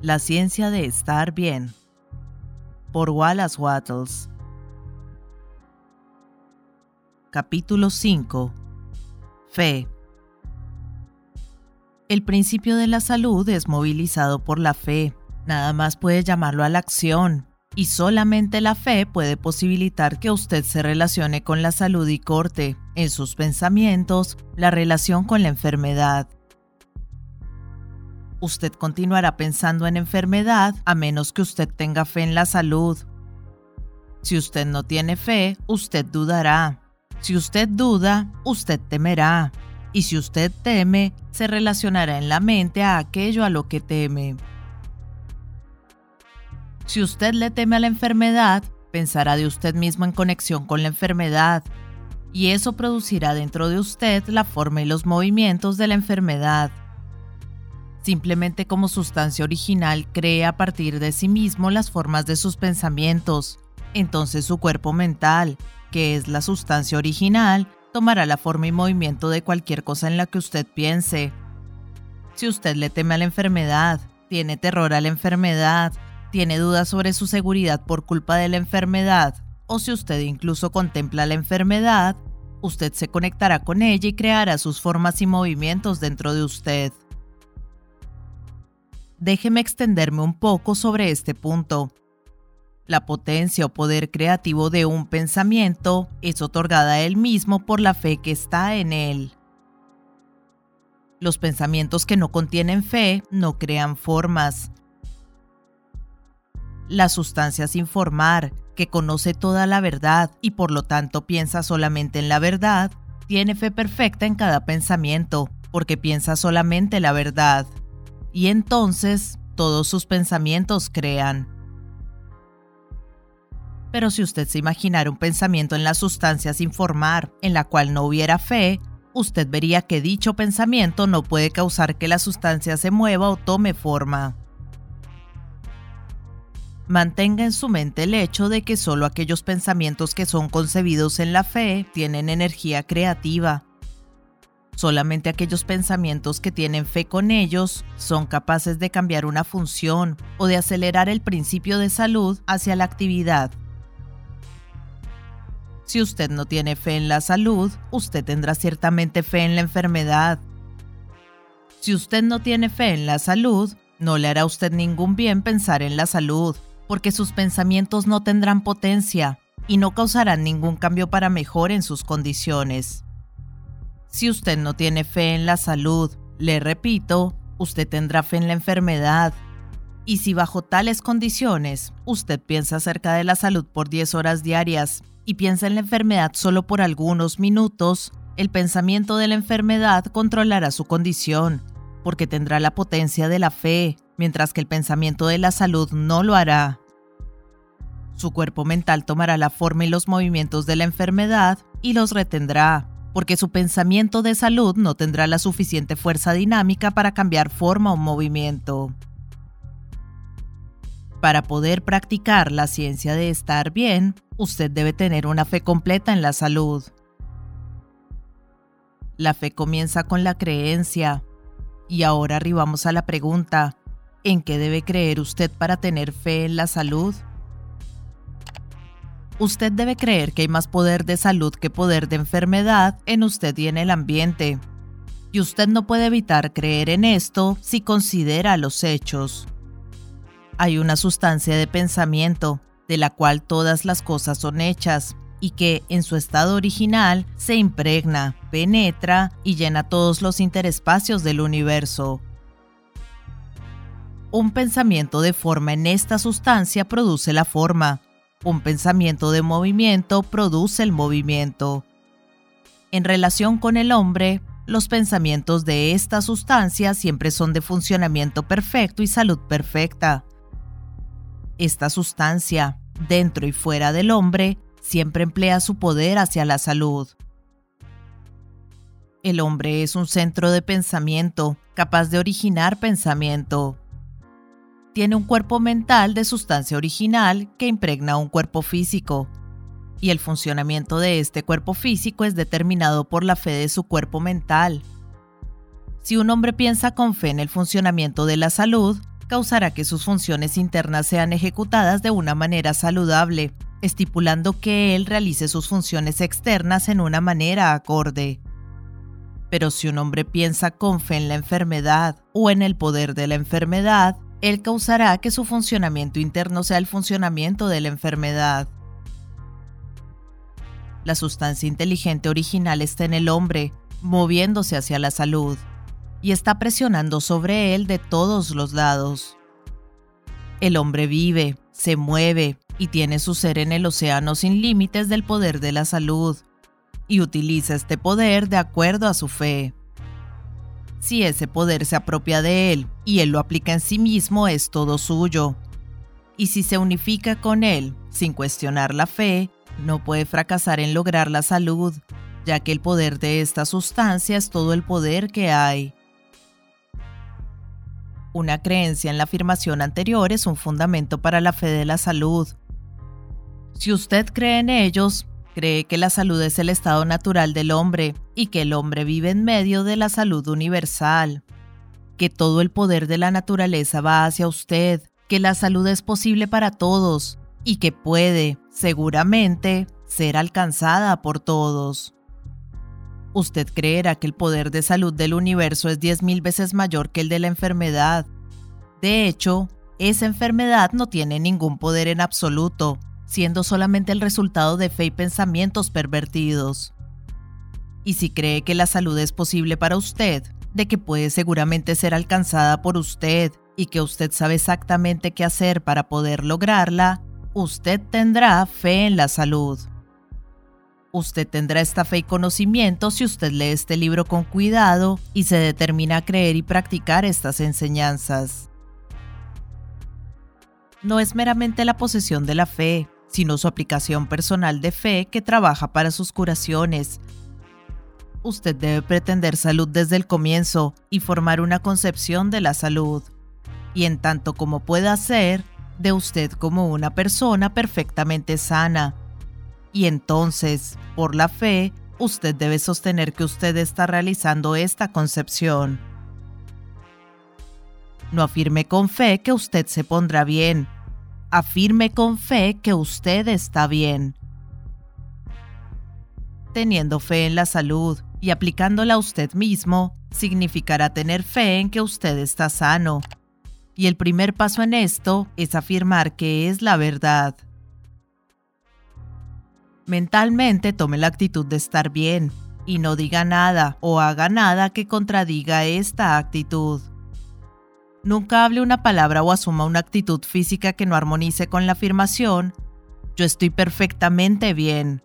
La ciencia de estar bien. Por Wallace Wattles. Capítulo 5. Fe. El principio de la salud es movilizado por la fe. Nada más puede llamarlo a la acción. Y solamente la fe puede posibilitar que usted se relacione con la salud y corte, en sus pensamientos, la relación con la enfermedad usted continuará pensando en enfermedad a menos que usted tenga fe en la salud. Si usted no tiene fe, usted dudará. Si usted duda, usted temerá. Y si usted teme, se relacionará en la mente a aquello a lo que teme. Si usted le teme a la enfermedad, pensará de usted mismo en conexión con la enfermedad, y eso producirá dentro de usted la forma y los movimientos de la enfermedad simplemente como sustancia original cree a partir de sí mismo las formas de sus pensamientos. Entonces su cuerpo mental, que es la sustancia original, tomará la forma y movimiento de cualquier cosa en la que usted piense. Si usted le teme a la enfermedad, tiene terror a la enfermedad, tiene dudas sobre su seguridad por culpa de la enfermedad, o si usted incluso contempla la enfermedad, usted se conectará con ella y creará sus formas y movimientos dentro de usted déjeme extenderme un poco sobre este punto. La potencia o poder creativo de un pensamiento es otorgada a él mismo por la fe que está en él. Los pensamientos que no contienen fe no crean formas. La sustancia sin formar, que conoce toda la verdad y por lo tanto piensa solamente en la verdad, tiene fe perfecta en cada pensamiento, porque piensa solamente la verdad y entonces todos sus pensamientos crean. Pero si usted se imaginara un pensamiento en la sustancia sin formar, en la cual no hubiera fe, usted vería que dicho pensamiento no puede causar que la sustancia se mueva o tome forma. Mantenga en su mente el hecho de que solo aquellos pensamientos que son concebidos en la fe tienen energía creativa Solamente aquellos pensamientos que tienen fe con ellos son capaces de cambiar una función o de acelerar el principio de salud hacia la actividad. Si usted no tiene fe en la salud, usted tendrá ciertamente fe en la enfermedad. Si usted no tiene fe en la salud, no le hará a usted ningún bien pensar en la salud, porque sus pensamientos no tendrán potencia y no causarán ningún cambio para mejor en sus condiciones. Si usted no tiene fe en la salud, le repito, usted tendrá fe en la enfermedad. Y si bajo tales condiciones usted piensa acerca de la salud por 10 horas diarias y piensa en la enfermedad solo por algunos minutos, el pensamiento de la enfermedad controlará su condición, porque tendrá la potencia de la fe, mientras que el pensamiento de la salud no lo hará. Su cuerpo mental tomará la forma y los movimientos de la enfermedad y los retendrá, porque su pensamiento de salud no tendrá la suficiente fuerza dinámica para cambiar forma o movimiento. Para poder practicar la ciencia de estar bien, usted debe tener una fe completa en la salud. La fe comienza con la creencia. Y ahora arribamos a la pregunta, ¿en qué debe creer usted para tener fe en la salud? Usted debe creer que hay más poder de salud que poder de enfermedad en usted y en el ambiente. Y usted no puede evitar creer en esto si considera los hechos. Hay una sustancia de pensamiento, de la cual todas las cosas son hechas, y que en su estado original se impregna, penetra y llena todos los interespacios del universo. Un pensamiento de forma en esta sustancia produce la forma, un pensamiento de movimiento produce el movimiento. En relación con el hombre, los pensamientos de esta sustancia siempre son de funcionamiento perfecto y salud perfecta. Esta sustancia, dentro y fuera del hombre, siempre emplea su poder hacia la salud. El hombre es un centro de pensamiento, capaz de originar pensamiento tiene un cuerpo mental de sustancia original que impregna un cuerpo físico, y el funcionamiento de este cuerpo físico es determinado por la fe de su cuerpo mental. Si un hombre piensa con fe en el funcionamiento de la salud, causará que sus funciones internas sean ejecutadas de una manera saludable, estipulando que él realice sus funciones externas en una manera acorde. Pero si un hombre piensa con fe en la enfermedad o en el poder de la enfermedad, él causará que su funcionamiento interno sea el funcionamiento de la enfermedad. La sustancia inteligente original está en el hombre, moviéndose hacia la salud, y está presionando sobre él de todos los lados. El hombre vive, se mueve y tiene su ser en el océano sin límites del poder de la salud, y utiliza este poder de acuerdo a su fe. Si ese poder se apropia de él y él lo aplica en sí mismo, es todo suyo. Y si se unifica con él, sin cuestionar la fe, no puede fracasar en lograr la salud, ya que el poder de esta sustancia es todo el poder que hay. Una creencia en la afirmación anterior es un fundamento para la fe de la salud. Si usted cree en ellos, cree que la salud es el estado natural del hombre y que el hombre vive en medio de la salud universal, que todo el poder de la naturaleza va hacia usted, que la salud es posible para todos y que puede, seguramente, ser alcanzada por todos. Usted creerá que el poder de salud del universo es 10.000 veces mayor que el de la enfermedad. De hecho, esa enfermedad no tiene ningún poder en absoluto, siendo solamente el resultado de fe y pensamientos pervertidos. Y si cree que la salud es posible para usted, de que puede seguramente ser alcanzada por usted y que usted sabe exactamente qué hacer para poder lograrla, usted tendrá fe en la salud. Usted tendrá esta fe y conocimiento si usted lee este libro con cuidado y se determina a creer y practicar estas enseñanzas. No es meramente la posesión de la fe, sino su aplicación personal de fe que trabaja para sus curaciones. Usted debe pretender salud desde el comienzo y formar una concepción de la salud. Y en tanto como pueda ser, de usted como una persona perfectamente sana y entonces, por la fe, usted debe sostener que usted está realizando esta concepción. No afirme con fe que usted se pondrá bien. Afirme con fe que usted está bien. Teniendo fe en la salud y aplicándola a usted mismo, significará tener fe en que usted está sano. Y el primer paso en esto es afirmar que es la verdad. Mentalmente tome la actitud de estar bien y no diga nada o haga nada que contradiga esta actitud. Nunca hable una palabra o asuma una actitud física que no armonice con la afirmación yo estoy perfectamente bien.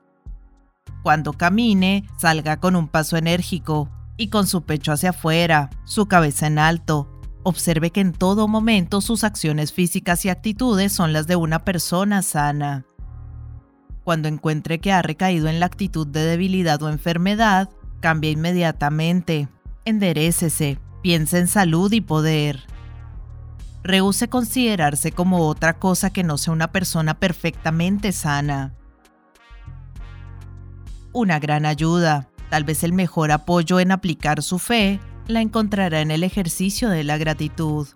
Cuando camine, salga con un paso enérgico y con su pecho hacia afuera, su cabeza en alto. Observe que en todo momento sus acciones físicas y actitudes son las de una persona sana. Cuando encuentre que ha recaído en la actitud de debilidad o enfermedad, cambie inmediatamente. Enderécese, piense en salud y poder. Rehúse considerarse como otra cosa que no sea una persona perfectamente sana. Una gran ayuda, tal vez el mejor apoyo en aplicar su fe, la encontrará en el ejercicio de la gratitud.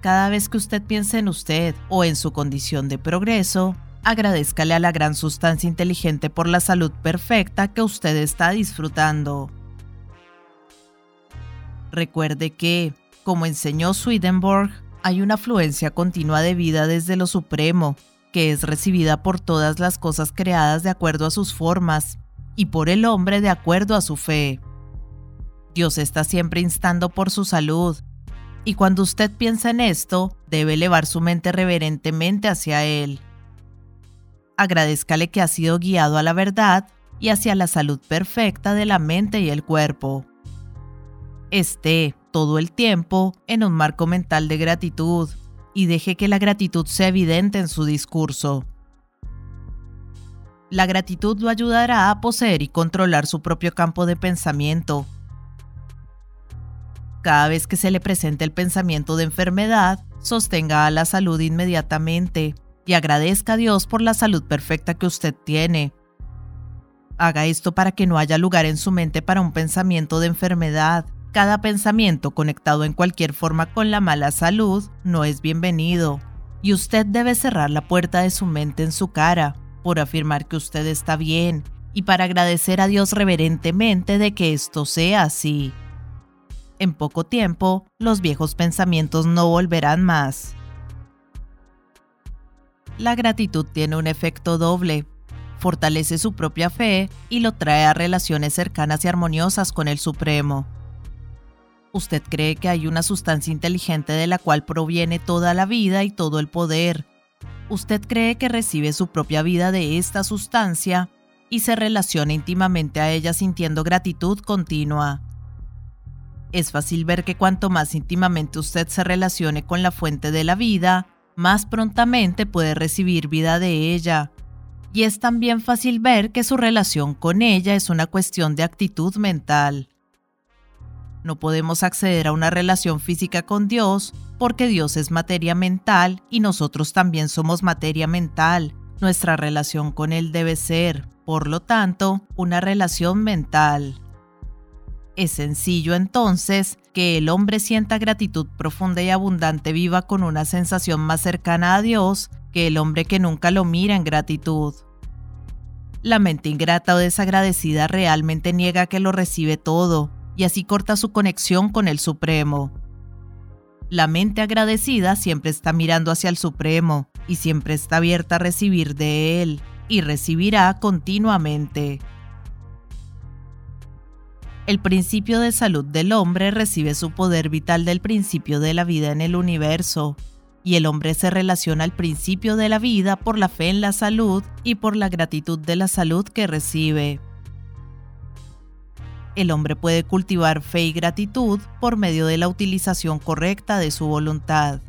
Cada vez que usted piense en usted o en su condición de progreso, agradezcale a la gran sustancia inteligente por la salud perfecta que usted está disfrutando. Recuerde que, como enseñó Swedenborg, hay una fluencia continua de vida desde lo supremo, que es recibida por todas las cosas creadas de acuerdo a sus formas, y por el hombre de acuerdo a su fe. Dios está siempre instando por su salud, y cuando usted piensa en esto, debe elevar su mente reverentemente hacia Él. Agradezcale que ha sido guiado a la verdad y hacia la salud perfecta de la mente y el cuerpo. Esté todo el tiempo en un marco mental de gratitud y deje que la gratitud sea evidente en su discurso. La gratitud lo ayudará a poseer y controlar su propio campo de pensamiento cada vez que se le presente el pensamiento de enfermedad, sostenga a la salud inmediatamente y agradezca a Dios por la salud perfecta que usted tiene. Haga esto para que no haya lugar en su mente para un pensamiento de enfermedad Cada pensamiento conectado en cualquier forma con la mala salud no es bienvenido, y usted debe cerrar la puerta de su mente en su cara por afirmar que usted está bien y para agradecer a Dios reverentemente de que esto sea así. En poco tiempo, los viejos pensamientos no volverán más. La gratitud tiene un efecto doble. Fortalece su propia fe y lo trae a relaciones cercanas y armoniosas con el Supremo. Usted cree que hay una sustancia inteligente de la cual proviene toda la vida y todo el poder. Usted cree que recibe su propia vida de esta sustancia y se relaciona íntimamente a ella sintiendo gratitud continua. Es fácil ver que cuanto más íntimamente usted se relacione con la fuente de la vida, más prontamente puede recibir vida de ella. Y es también fácil ver que su relación con ella es una cuestión de actitud mental. No podemos acceder a una relación física con Dios porque Dios es materia mental y nosotros también somos materia mental. Nuestra relación con Él debe ser, por lo tanto, una relación mental. Es sencillo entonces que el hombre sienta gratitud profunda y abundante viva con una sensación más cercana a Dios que el hombre que nunca lo mira en gratitud. La mente ingrata o desagradecida realmente niega que lo recibe todo, y así corta su conexión con el Supremo. La mente agradecida siempre está mirando hacia el Supremo y siempre está abierta a recibir de Él y recibirá continuamente. El principio de salud del hombre recibe su poder vital del principio de la vida en el universo, y el hombre se relaciona al principio de la vida por la fe en la salud y por la gratitud de la salud que recibe el hombre puede cultivar fe y gratitud por medio de la utilización correcta de su voluntad.